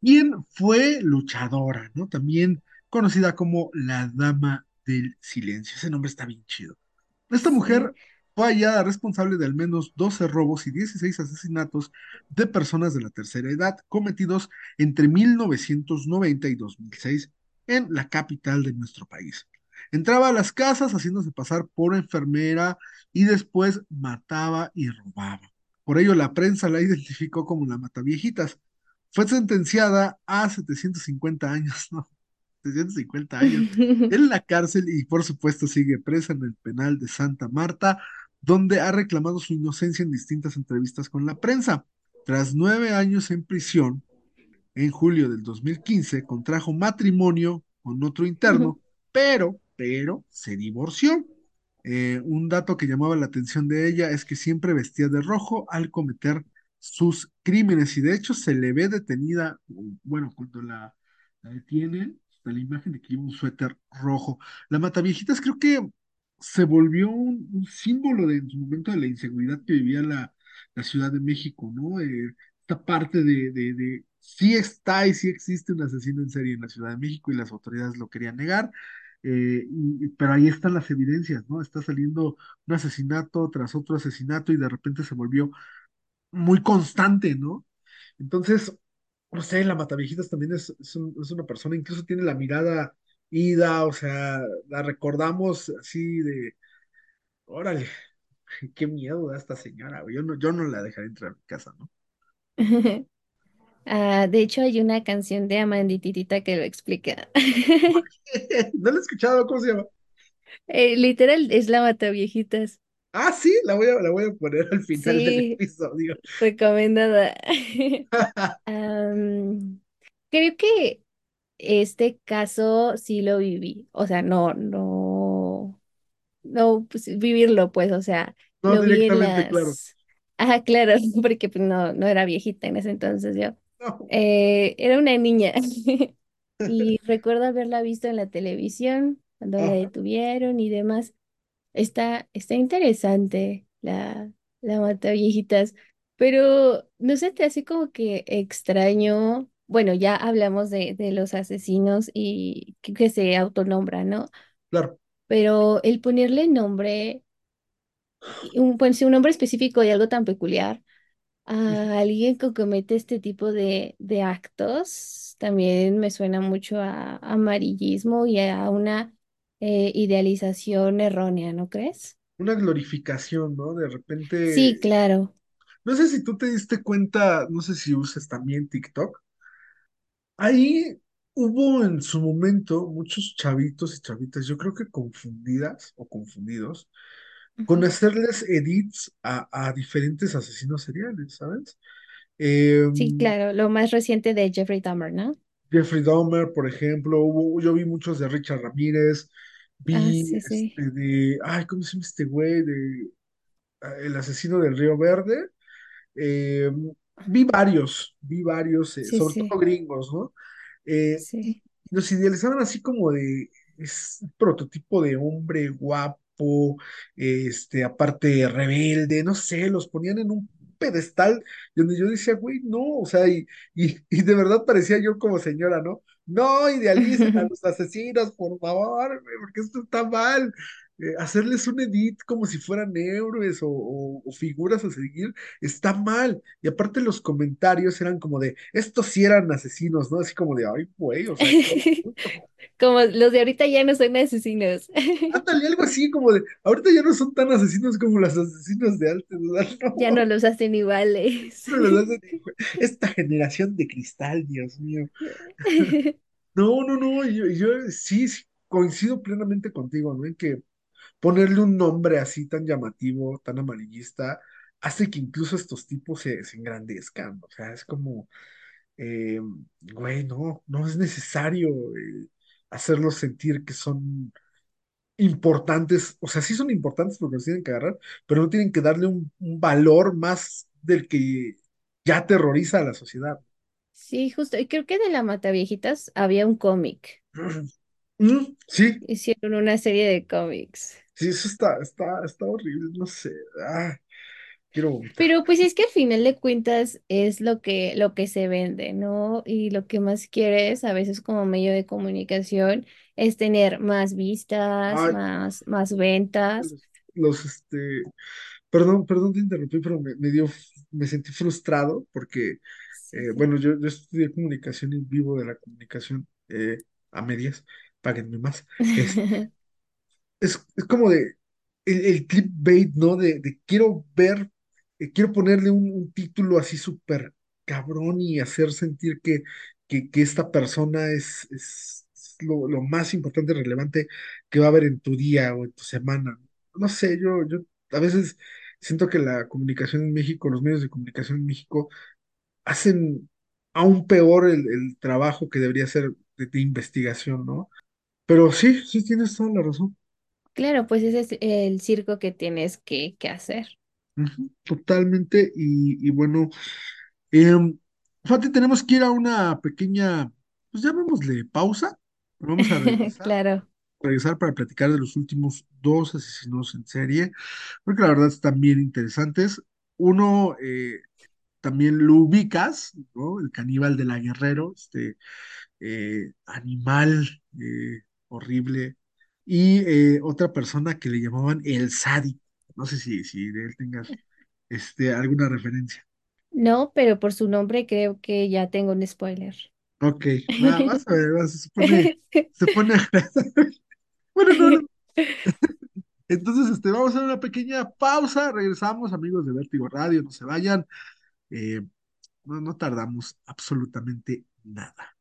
quien fue luchadora, ¿no? También conocida como la Dama del Silencio. Ese nombre está bien chido. Esta mujer fue hallada responsable de al menos 12 robos y 16 asesinatos de personas de la tercera edad cometidos entre 1990 y 2006 en la capital de nuestro país. Entraba a las casas haciéndose pasar por enfermera y después mataba y robaba. Por ello, la prensa la identificó como la Mataviejitas. Fue sentenciada a 750 años, ¿no? 750 años *laughs* en la cárcel y por supuesto sigue presa en el penal de Santa Marta, donde ha reclamado su inocencia en distintas entrevistas con la prensa. Tras nueve años en prisión, en julio del 2015 contrajo matrimonio con otro interno, pero, pero se divorció. Eh, un dato que llamaba la atención de ella es que siempre vestía de rojo al cometer sus crímenes y de hecho se le ve detenida, bueno, cuando la, la detienen, la imagen de que lleva un suéter rojo. La Mataviejitas creo que se volvió un, un símbolo de, en su momento de la inseguridad que vivía la, la Ciudad de México, ¿no? Eh, esta parte de, de, de sí está y sí existe un asesino en serie en la Ciudad de México y las autoridades lo querían negar, eh, y- pero ahí están las evidencias, ¿no? Está saliendo un asesinato tras otro asesinato y de repente se volvió muy constante, ¿no? Entonces, no sé, la Mataviejitas también es, es, un- es una persona, incluso tiene la mirada ida, o sea, la recordamos así de, órale, *laughs* qué miedo da esta señora. Yo no, yo no la dejaré entrar a mi casa, ¿no? *laughs* Ah, de hecho, hay una canción de Amandititita que lo explica. *laughs* No la he escuchado, ¿cómo se llama? Eh, literal, es la Mataviejitas. Ah, sí, la voy a, la voy a poner al final del episodio. recomendada. *laughs* Creo que este caso sí lo viví. O sea, no, no, no pues, vivirlo, pues, o sea, No lo vi en directamente, claro. las. Ah, claro, *laughs* porque pues, no, no era viejita en ese entonces yo. No. Eh, era una niña. *laughs* Y recuerdo haberla visto en la televisión cuando la Ajá, detuvieron y demás. Está, está interesante la, la mata viejitas, pero no se te hace como que extraño. Bueno, ya hablamos de, de los asesinos y que, que se autonombran, ¿no? claro. Pero el ponerle nombre, y un, pues, un nombre específico de algo tan peculiar a alguien que comete este tipo de, de actos, también me suena mucho a, amarillismo y a una eh, idealización errónea, ¿no crees? Una glorificación, ¿no? De Sí, repente, claro. no sé si tú te diste cuenta, no sé si usas también TikTok. Ahí hubo en su momento muchos chavitos y chavitas, yo creo que confundidas o confundidos, con hacerles edits a, a diferentes asesinos seriales, ¿sabes? Eh, Sí, claro. Lo más reciente de Jeffrey Dahmer, ¿no? Jeffrey Dahmer, por ejemplo, hubo, yo vi muchos de Richard Ramírez, vi sí, sí. este de, ay, ¿cómo se llama este güey? De ah, El asesino del Río Verde. Eh, vi varios, vi varios, eh, Sí, sobre todo gringos, ¿no? Eh, los idealizaban así como de, es un prototipo de hombre guapo, este, aparte rebelde, no sé, los ponían en un pedestal donde yo decía, güey, no, o sea, y, y, y de verdad parecía yo como señora, ¿no? No idealicen a *laughs* los asesinos, por favor, porque esto está mal. Eh, hacerles un edit como si fueran héroes o, o- o figuras a seguir, está mal. Y aparte los comentarios eran como de, estos sí eran asesinos, ¿no? Así como de, ay, güey, o sea. *laughs* Como los de ahorita ya no son asesinos. *laughs* Ándale, algo así como de, ahorita ya no son tan asesinos como los asesinos de antes. *laughs* Ya no los hacen iguales. no los hacen igual. Esta generación de cristal, Dios mío. No, no, no, yo, yo sí, sí, coincido plenamente contigo, ¿no? En que ponerle un nombre así tan llamativo, tan amarillista, hace que incluso estos tipos se, se engrandezcan. O sea, es como, eh, güey, no, no es necesario eh, hacerlos sentir que son importantes. O sea, sí son importantes porque los tienen que agarrar, pero no tienen que darle un, un valor más del que ya aterroriza a la sociedad. Sí, justo. Y creo que de la Mataviejitas había un cómic. *clears throat* Mm, sí, Hicieron una serie de cómics. sí, eso está, está, está horrible, no sé. Ah, quiero. Pero pues es que al final de cuentas es lo que, lo que se vende, ¿no? Y lo que más quieres a veces como medio de comunicación es tener más vistas, Ay, más, más ventas. los, los, este, Perdón, perdón te interrumpí, pero me, me dio, me sentí frustrado porque, Sí, eh, sí. bueno, yo, yo estudié comunicación y vivo de la comunicación eh, a medias, páguenme más. *laughs* es, como de el, el clickbait, ¿no? De, de quiero ver, eh, quiero ponerle un, título así súper cabrón y hacer sentir que, que, que esta persona es, es lo, lo, más importante y relevante que va a haber en tu día o en tu semana. No sé, yo, yo a veces siento que la comunicación en México, los medios de comunicación en México, hacen aún peor el, el trabajo que debería ser de, de investigación, ¿no? Pero sí, sí tienes toda la razón. Claro, pues ese es el circo que tienes que, que hacer. Ujú, totalmente. Y, y bueno, em, Fati, tenemos que ir a una pequeña, pues llamémosle pausa. Vamos a *laughs* regresar, Claro. regresar para platicar de los últimos dos asesinos en serie, porque la verdad están bien interesantes. Uno, eh, también lo ubicas, ¿no? El caníbal de la Guerrero, este eh, animal eh, horrible. Y eh, otra persona que le llamaban el sádico. No sé si, si de él tengas este, alguna referencia. No, pero por su nombre creo que ya tengo un spoiler. Ok, va, *laughs* vas a ver, va, se pone, se pone *laughs* Bueno, no, no. *laughs* Entonces, este, vamos a hacer una pequeña pausa. Regresamos, amigos de Vértigo Radio, no se vayan. Eh, no, no tardamos absolutamente nada.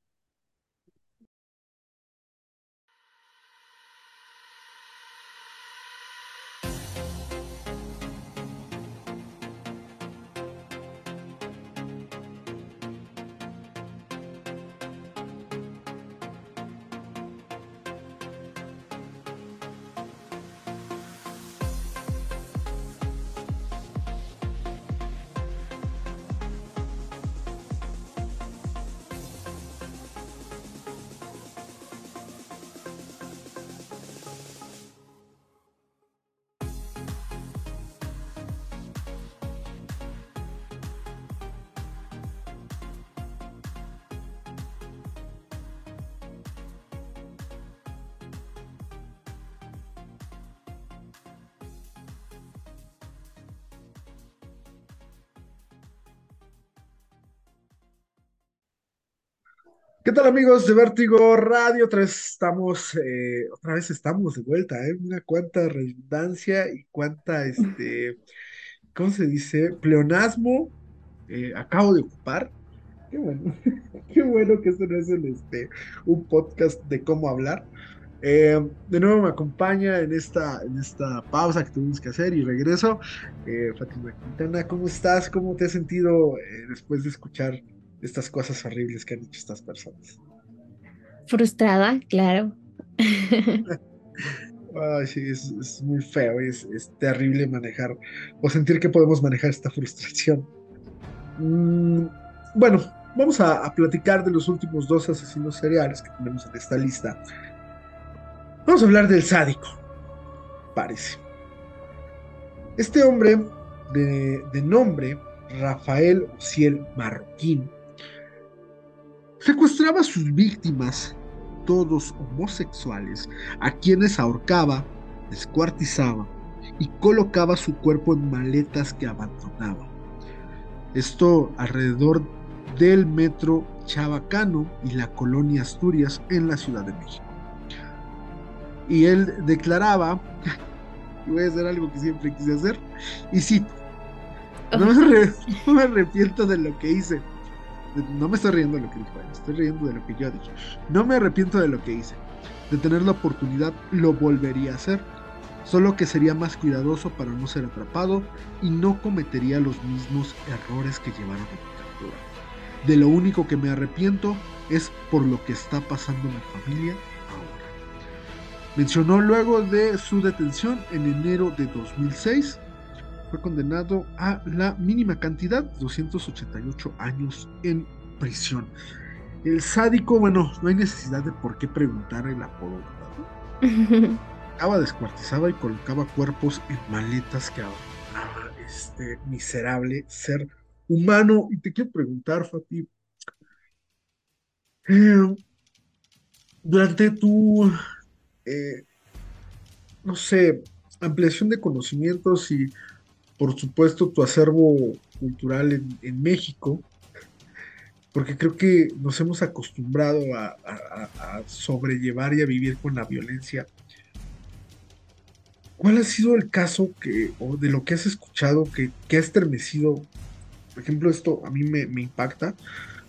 ¿Qué tal amigos de Vértigo Radio? Estamos, eh, otra vez estamos de vuelta, ¿eh? Mira cuánta redundancia y cuánta, este, ¿cómo se dice? Pleonasmo eh, acabo de ocupar. Qué bueno, *laughs* qué bueno que esto no es el, este, un podcast de cómo hablar. Eh, de nuevo me acompaña en esta, en esta pausa que tuvimos que hacer y regreso. Fátima Quintana, ¿cómo estás? ¿Cómo te has sentido después de escuchar estas cosas horribles que han hecho estas personas. Frustrada, claro. Ay, sí, es, muy feo, es, es, terrible manejar o sentir que podemos manejar esta frustración. Mm, bueno, vamos a, a, platicar de los últimos dos asesinos seriales que tenemos en esta lista. Vamos a hablar del sádico, parece. Este hombre de, de nombre Rafael Ociel Marroquín Secuestraba a sus víctimas, todos homosexuales, a quienes ahorcaba, descuartizaba y colocaba su cuerpo en maletas que abandonaba. Esto alrededor del metro Chabacano y la colonia Asturias en la Ciudad de México. Y él declaraba, *laughs* voy a hacer algo que siempre quise hacer, y cito, no me *laughs* arrepiento de lo que hice, no me estoy riendo de lo que dijo estoy riendo de lo que yo dije. No me arrepiento de lo que hice. De tener la oportunidad, lo volvería a hacer. Solo que sería más cuidadoso para no ser atrapado y no cometería los mismos errores que llevaron a mi captura. De lo único que me arrepiento es por lo que está pasando mi familia ahora. Mencionó luego de su detención en enero de 2006 fue condenado a la mínima cantidad, 288 años en prisión. El sádico, bueno, no hay necesidad de por qué preguntar el apodo. *laughs* Acaba descuartizaba y colocaba cuerpos en maletas que abandonaba este miserable ser humano. Y te quiero preguntar, Fati, eh, durante tu, eh, no sé, ampliación de conocimientos y por supuesto, tu acervo cultural en, México, porque creo que nos hemos acostumbrado a, sobrellevar y a vivir con la violencia. ¿cuál ha sido el caso que, o de lo que has escuchado que, que ha estremecido? Por ejemplo, esto a mí me, me impacta,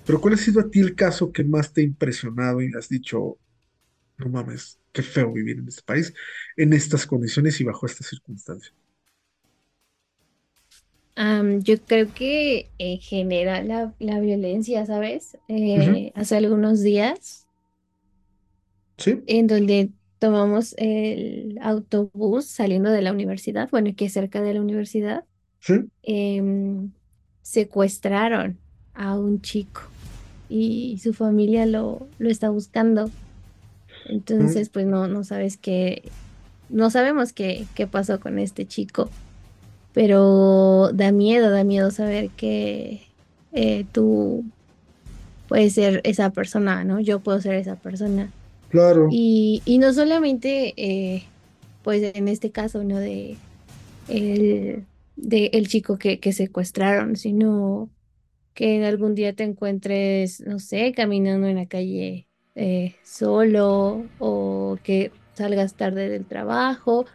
pero ¿cuál ha sido a ti el caso que más te ha impresionado y has dicho, no mames, qué feo vivir en este país, en estas condiciones y bajo estas circunstancias? Yo creo que en general la, la violencia, ¿sabes? Eh, hace algunos días, Sí, en donde tomamos el autobús saliendo de la universidad, bueno, que es cerca de la universidad, sí, em, secuestraron a un chico y su familia lo, lo está buscando. mm, Entonces, pues no, no sabes qué, no sabemos qué, qué pasó con este chico, pero da miedo, da miedo saber que eh, tú puedes ser esa persona, ¿no? Yo puedo ser esa persona. claro, Y, y no solamente, eh, pues en este caso, ¿no? De el, de el chico que, que secuestraron, sino que en algún día te encuentres, no sé, caminando en la calle eh, solo o que salgas tarde del trabajo,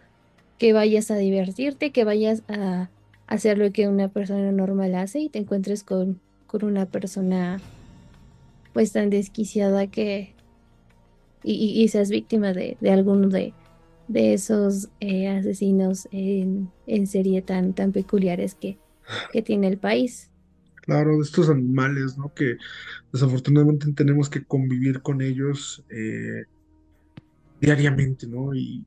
que vayas a divertirte, que vayas a hacer lo que una persona normal hace y te encuentres con, con una persona pues tan desquiciada que y, seas víctima de, de alguno de, de esos eh, asesinos en, en serie tan, tan peculiares que, que tiene el país. claro, de estos animales, ¿no? Que desafortunadamente tenemos que convivir con ellos eh, diariamente, ¿no? Y,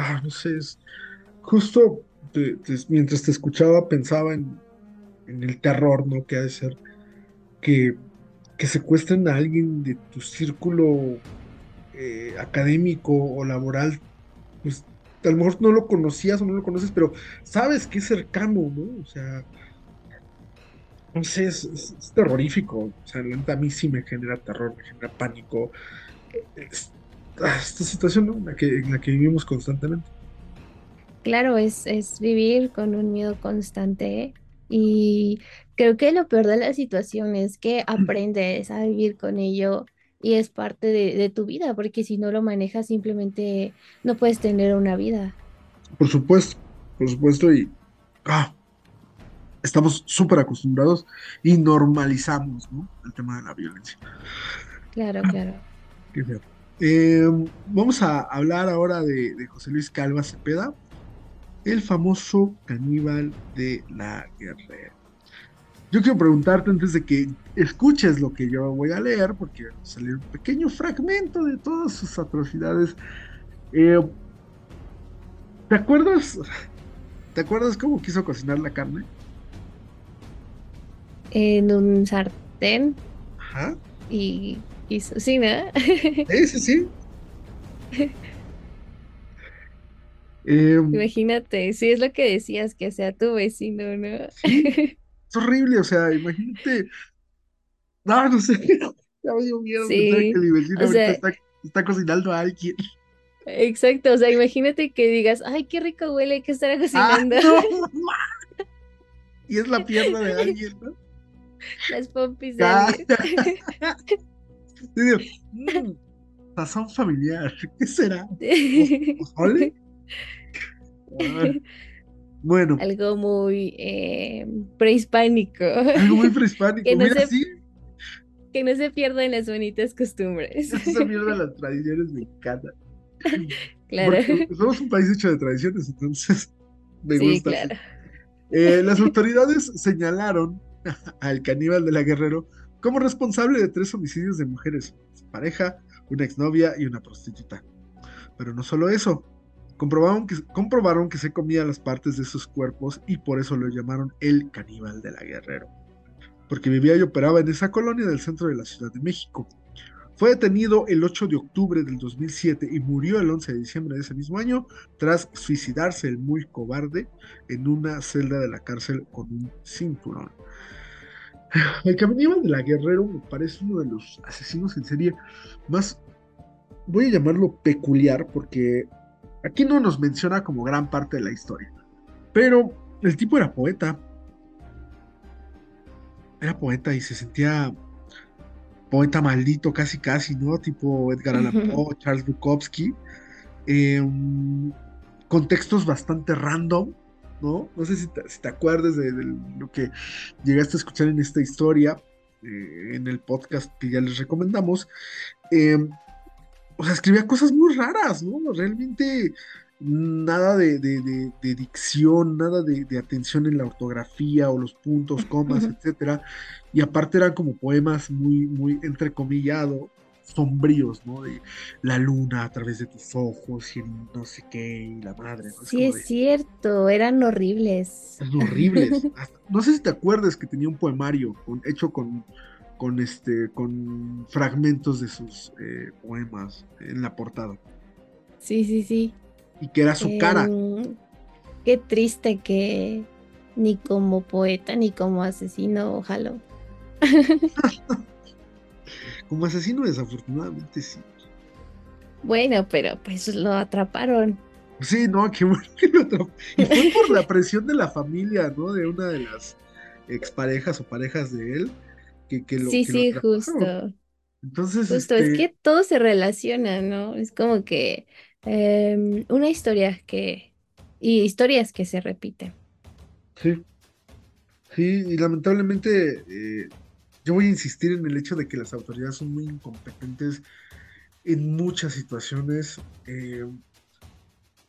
ah, no sé, es justo mientras te escuchaba pensaba en, el terror, ¿no? Que ha de ser que, que secuestren a alguien de tu círculo eh, académico o laboral, pues a lo mejor no lo conocías o no lo conoces, pero sabes que es cercano, ¿no? O sea, no sé, es, terrorífico. O sea, a mí sí me genera terror, me genera pánico. Esta situación, ¿no? En la que, en la que vivimos constantemente. Claro, es, es vivir con un miedo constante y creo que lo peor de la situación es que *clears throat* aprendes a vivir con ello y es parte de, de tu vida, porque si no lo manejas simplemente no puedes tener una vida. Por supuesto, por supuesto, y ah, estamos súper acostumbrados y normalizamos, ¿no? El tema de la violencia. Claro, claro. Qué feo. Eh, vamos a hablar ahora de, de José Luis Calva Cepeda, el famoso caníbal de la guerrera. Yo quiero preguntarte antes de que escuches lo que yo voy a leer, porque va a salir un pequeño fragmento de todas sus atrocidades. Eh, ¿te acuerdas? ¿Te acuerdas cómo quiso cocinar la carne? En un sartén Ajá. y, y sí, ¿no? Sí, sí, sí. *laughs* Eh, Imagínate, si es lo que decías, que sea tu vecino, ¿no? sí, es horrible, o sea, imagínate. No, no sé, *laughs* ya me dio miedo pensar que Sí, mi vecino o ahorita sea, está, está cocinando a alguien. exacto, o sea, imagínate que digas, ay, qué rico huele, ¿qué estará ¡Ah, cocinando? no! *laughs* Y es la pierna de alguien, ¿no? Las pompis de Ah, alguien. Digo, *laughs* "Mm, familiar, *laughs* ¿qué será? *laughs* ¿Pozole? Bueno, Algo muy eh, prehispánico, algo muy prehispánico. que no Mira, se, sí, que no se pierdan las bonitas costumbres. eso se pierde las tradiciones mexicanas. Claro, Porque somos un país hecho de tradiciones, entonces me sí, gusta claro. Eh, las autoridades señalaron al caníbal de la Guerrero como responsable de tres homicidios de mujeres, pareja, una exnovia y una prostituta. Pero no solo eso, comprobaron que, comprobaron que se comía las partes de sus cuerpos y por eso lo llamaron el caníbal de la Guerrero, porque vivía y operaba en esa colonia del centro de la Ciudad de México. Fue detenido el 8 de octubre del 2007 y murió el 11 de diciembre de ese mismo año tras suicidarse el muy cobarde en una celda de la cárcel con un cinturón. *laughs* El caníbal de la Guerrero me parece uno de los asesinos en serie más, voy a llamarlo peculiar, porque aquí no nos menciona como gran parte de la historia, pero el tipo era poeta, era poeta y se sentía poeta maldito casi casi, ¿no? Tipo Edgar Allan *laughs* Poe, Charles Bukowski. Eh, contextos bastante random, ¿no? No sé si te, acuerdas de, lo que llegaste a escuchar en esta historia, eh, en el podcast que ya les recomendamos. Em, o sea, escribía cosas muy raras, ¿no? Realmente nada de, dicción, nada de, atención en la ortografía o los puntos, comas, etcétera. Y aparte eran como poemas muy, muy entrecomillado, sombríos, ¿no? De la luna a través de tus ojos y no sé qué, y la madre. ¿no? sí, es cierto, eran horribles. horribles. *laughs* no sé si te acuerdas que tenía un poemario hecho con, con, este, con fragmentos de sus eh, poemas en la portada. Sí, sí, sí y que era su cara. Em, qué triste que ni como poeta ni como asesino, ojalá. *laughs* como asesino, desafortunadamente sí. Bueno, pero pues lo atraparon. Sí, no, qué bueno que lo atraparon. Y fue por la presión de la familia, ¿no? De una de las exparejas o parejas de él. Que, que lo, sí, sí, justo. Entonces, justo, es este que todo se relaciona, ¿no? Es como que Em, una historia que, y historias que se repiten. Sí, sí, y lamentablemente eh, yo voy a insistir en el hecho de que las autoridades son muy incompetentes en muchas situaciones. Eh,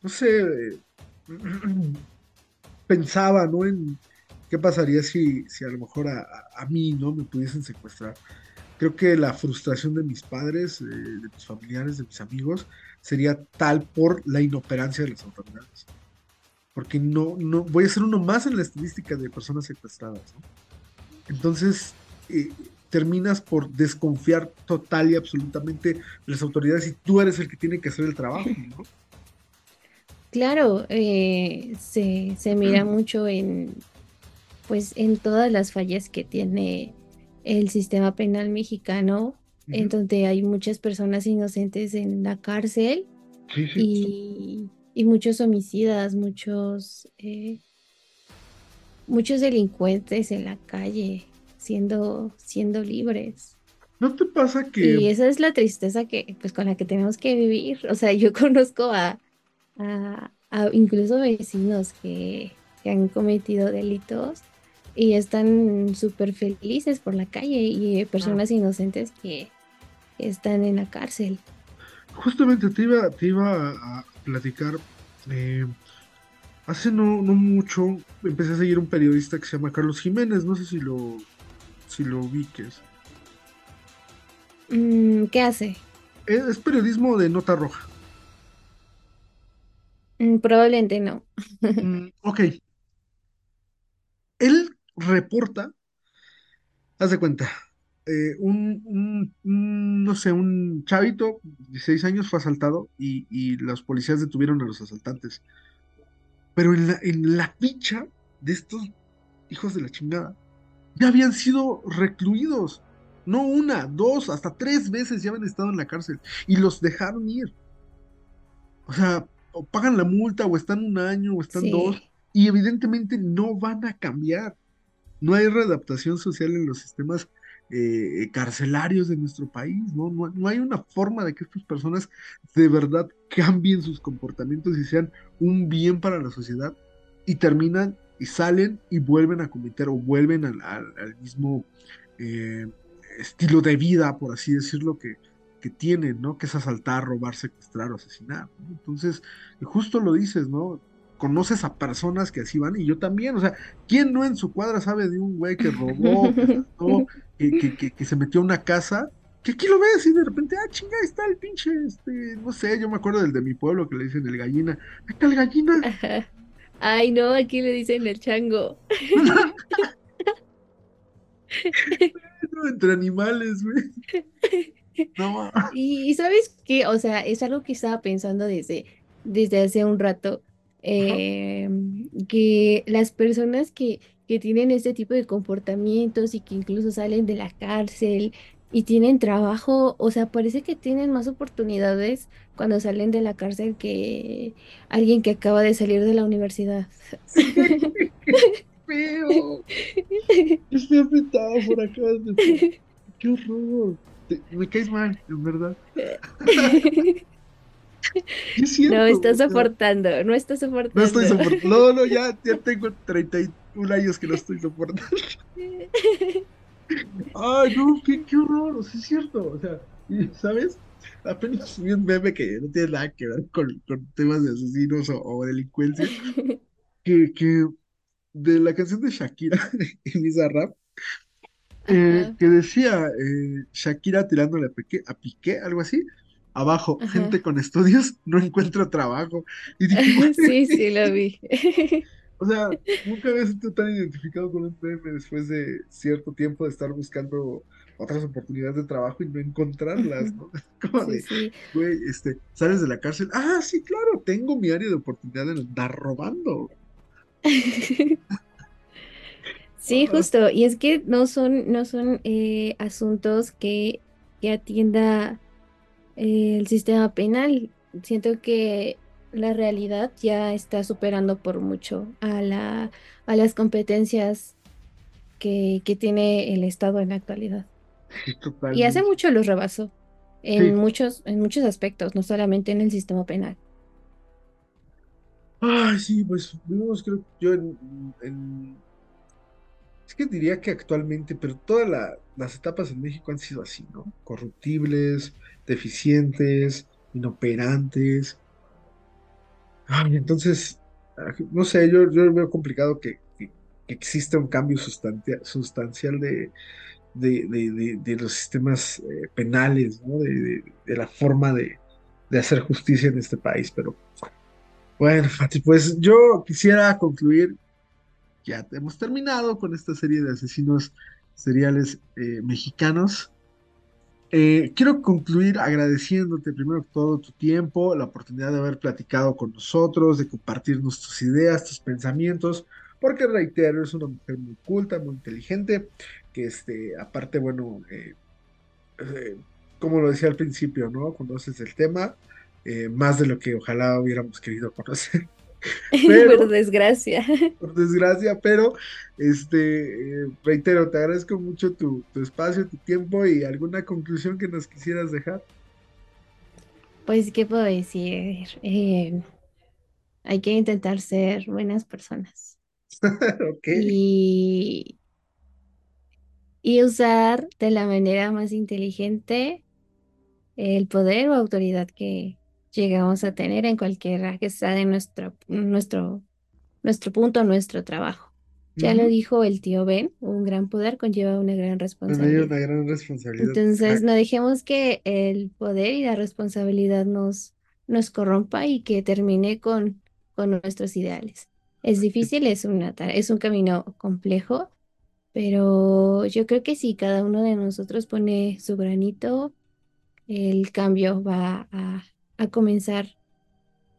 no sé, *clears throat* pensaba, ¿no? En qué pasaría si, si a lo mejor a, a, mí, ¿no? Me pudiesen secuestrar. Creo que la frustración de mis padres, eh, de mis familiares, de mis amigos, sería tal por la inoperancia de las autoridades. Porque no, no voy a ser uno más en la estadística de personas secuestradas. Entonces, eh, terminas por desconfiar total y absolutamente de las autoridades y tú eres el que tiene que hacer el trabajo, ¿no? Claro, eh, se, se, mira mucho en, pues, en todas las fallas que tiene el sistema penal mexicano en donde hay muchas personas inocentes en la cárcel y, muchos homicidas, muchos, eh, muchos delincuentes en la calle siendo, siendo libres. ¿No te pasa que... Y esa es la tristeza que, pues, con la que tenemos que vivir. O sea, yo *laughs* conozco a, a, incluso vecinos que, que han cometido delitos y están súper felices por la calle y personas inocentes que, están en la cárcel. Justamente te iba, te iba a platicar. Eh, hace no, mucho empecé a seguir un periodista que se llama Carlos Jiménez. No sé si lo, si lo ubiques. Mm, ¿Qué hace? Es, periodismo de nota roja. Mm, probablemente no. Mm, *laughs* ok. Él reporta, haz de cuenta, eh, un, no sé, un chavito de 16 años fue asaltado y, los policías detuvieron a los asaltantes. Pero en la, en la ficha de estos hijos de la chingada, ya habían sido recluidos. No una, dos, hasta tres veces ya habían estado en la cárcel y los dejaron ir. O sea, o pagan la multa o están un año o están dos y evidentemente no van a cambiar. No hay readaptación social en los sistemas eh, carcelarios de nuestro país, ¿no? ¿no? hay una forma de que estas personas de verdad cambien sus comportamientos y sean un bien para la sociedad y terminan y salen y vuelven a cometer o vuelven al, mismo eh, estilo de vida, por así decirlo, que, que tienen, ¿no? Que es asaltar, robar, secuestrar o asesinar. Entonces, justo lo dices, ¿no? conoces a personas que así van y yo también, o sea, ¿quién no en su cuadra sabe de un güey que robó, que, que, se metió a una casa? Que aquí lo ves y de repente, ah, chinga, está el pinche, este, no sé, yo me acuerdo del de mi pueblo que le dicen el gallina. Ahí está el gallina. Ay, no, aquí le dicen el chango. entre animales, güey. No. Y, sabes qué, o sea, es algo que estaba pensando desde, desde hace un rato eh, que las personas que, que tienen este tipo de comportamientos y que incluso salen de la cárcel y tienen trabajo, o sea, parece que tienen más oportunidades cuando salen de la cárcel que alguien que acaba de salir de la universidad. feo. *laughs* Estoy apretado por acá. Qué horror. me caes mal, en verdad. *laughs* Es No cierto, está o sea, soportando, no está no estoy soportando. soportando. No, no, ya, ya tengo 31 años que no estoy soportando. *laughs* Ay, no, qué, qué horror, o sea, es cierto, o sea, ¿sabes? Apenas subí un meme que no tiene nada que ver con, con temas de asesinos o, o delincuencia, *laughs* que, que de la canción de Shakira *laughs* y Bizarrap, eh, Ajá, que decía eh, Shakira tirándole a Piqué, a Piqué, algo así, abajo, gente con estudios no encuentra trabajo. Y dije, *laughs* Sí, sí, lo vi. O sea, nunca había sido tan identificado con un meme después de cierto tiempo de estar buscando otras oportunidades de trabajo y no encontrarlas. ¿no? *laughs* Como Sí, de, sí. güey, este, sales de la cárcel, ah, sí, claro, tengo mi área de oportunidad en andar robando. *laughs* Sí, justo. Y es que no son, no son eh, asuntos que, que atienda eh, el sistema penal. Siento que la realidad ya está superando por mucho a la, a las competencias que, que tiene el Estado en la actualidad. Y hace mucho los rebasó en Sí. muchos, en muchos aspectos, no solamente en el sistema penal. Ay, sí, pues vivimos, creo yo, en, en- es que diría que actualmente, pero todas la- las etapas en México han sido así, ¿no? Corruptibles, deficientes, inoperantes. Entonces, ah, no sé, yo, yo veo complicado que, exista un cambio sustancia- sustancial de, de, los sistemas eh, penales, ¿no? De, la forma de, de hacer justicia en este país. Pero bueno, Fati, pues yo quisiera concluir, ya hemos terminado con esta serie de asesinos seriales eh, mexicanos. Eh, quiero concluir agradeciéndote primero todo tu tiempo, la oportunidad de haber platicado con nosotros, de compartirnos tus ideas, tus pensamientos, porque reitero, eres una mujer muy culta, muy inteligente, que este, aparte, bueno, eh, eh, como lo decía al principio, ¿no? Conoces el tema eh, más de lo que ojalá hubiéramos querido conocer, *laughs* Por desgracia. *laughs* por desgracia, pero este, eh, reitero, te agradezco mucho tu, tu espacio, tu tiempo y alguna conclusión que nos quisieras dejar. Pues, ¿qué puedo decir? Eh, hay que intentar ser buenas personas *laughs* Ok, y, y usar de la manera más inteligente el poder o autoridad que llegamos a tener en cualquiera que sea de nuestro, nuestro, nuestro punto, nuestro trabajo. Ya lo Ujú. dijo el tío Ben, un gran poder conlleva una gran dio una responsabilidad. gran responsabilidad. Entonces, no dejemos que el poder y la responsabilidad nos, nos corrompa y que termine con, con nuestros ideales. Es difícil, es una, es un camino complejo, pero yo creo que si cada uno de nosotros pone su granito, el cambio va a, a comenzar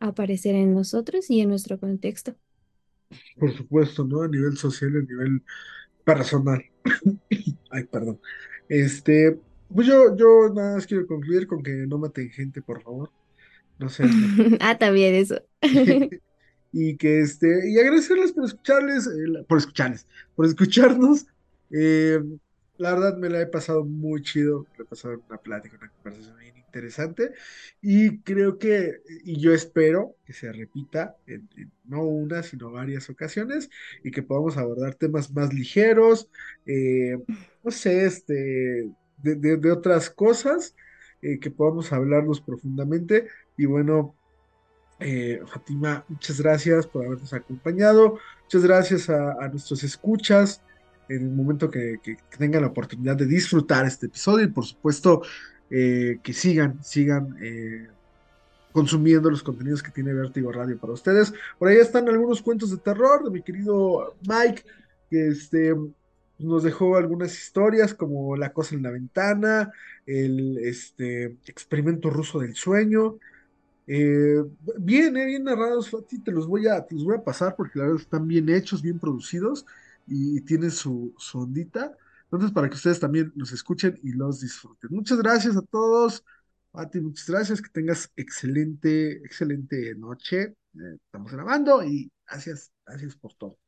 a aparecer en nosotros y en nuestro contexto. Por supuesto, ¿no? A nivel social, a nivel personal. *coughs* Ay, perdón. Este, pues yo, yo nada más quiero concluir con que no maten gente, por favor. No sean *laughs* Ah, también eso. *laughs* *laughs* y que este, y agradecerles por escucharles, eh, por escucharles, por escucharnos. Eh, la verdad me la he pasado muy chido, me he pasado una plática, una conversación bien interesante y creo que, y yo espero que se repita en, no una, sino varias ocasiones y que podamos abordar temas más ligeros, eh, no sé, este, de, de- otras cosas, eh, que podamos hablarnos profundamente y bueno. Eh, Fátima, muchas gracias por habernos acompañado. Muchas gracias a, a nuestros escuchas en el momento que, tengan la oportunidad de disfrutar este episodio y por supuesto eh, que sigan, sigan eh, consumiendo los contenidos que tiene Vértigo Radio para ustedes. Por ahí están algunos cuentos de terror de mi querido Mike, que este, nos dejó algunas historias como La cosa en la ventana, el este, experimento ruso del sueño. Eh, bien, eh, bien narrados, Fati, te los voy a, te los voy a pasar porque la verdad están bien hechos, bien producidos y, tienen su, su ondita. Entonces, para que ustedes también los escuchen y los disfruten. Muchas gracias a todos. Fati, muchas gracias. Que tengas excelente, excelente noche. Eh, estamos grabando y gracias, gracias por todo.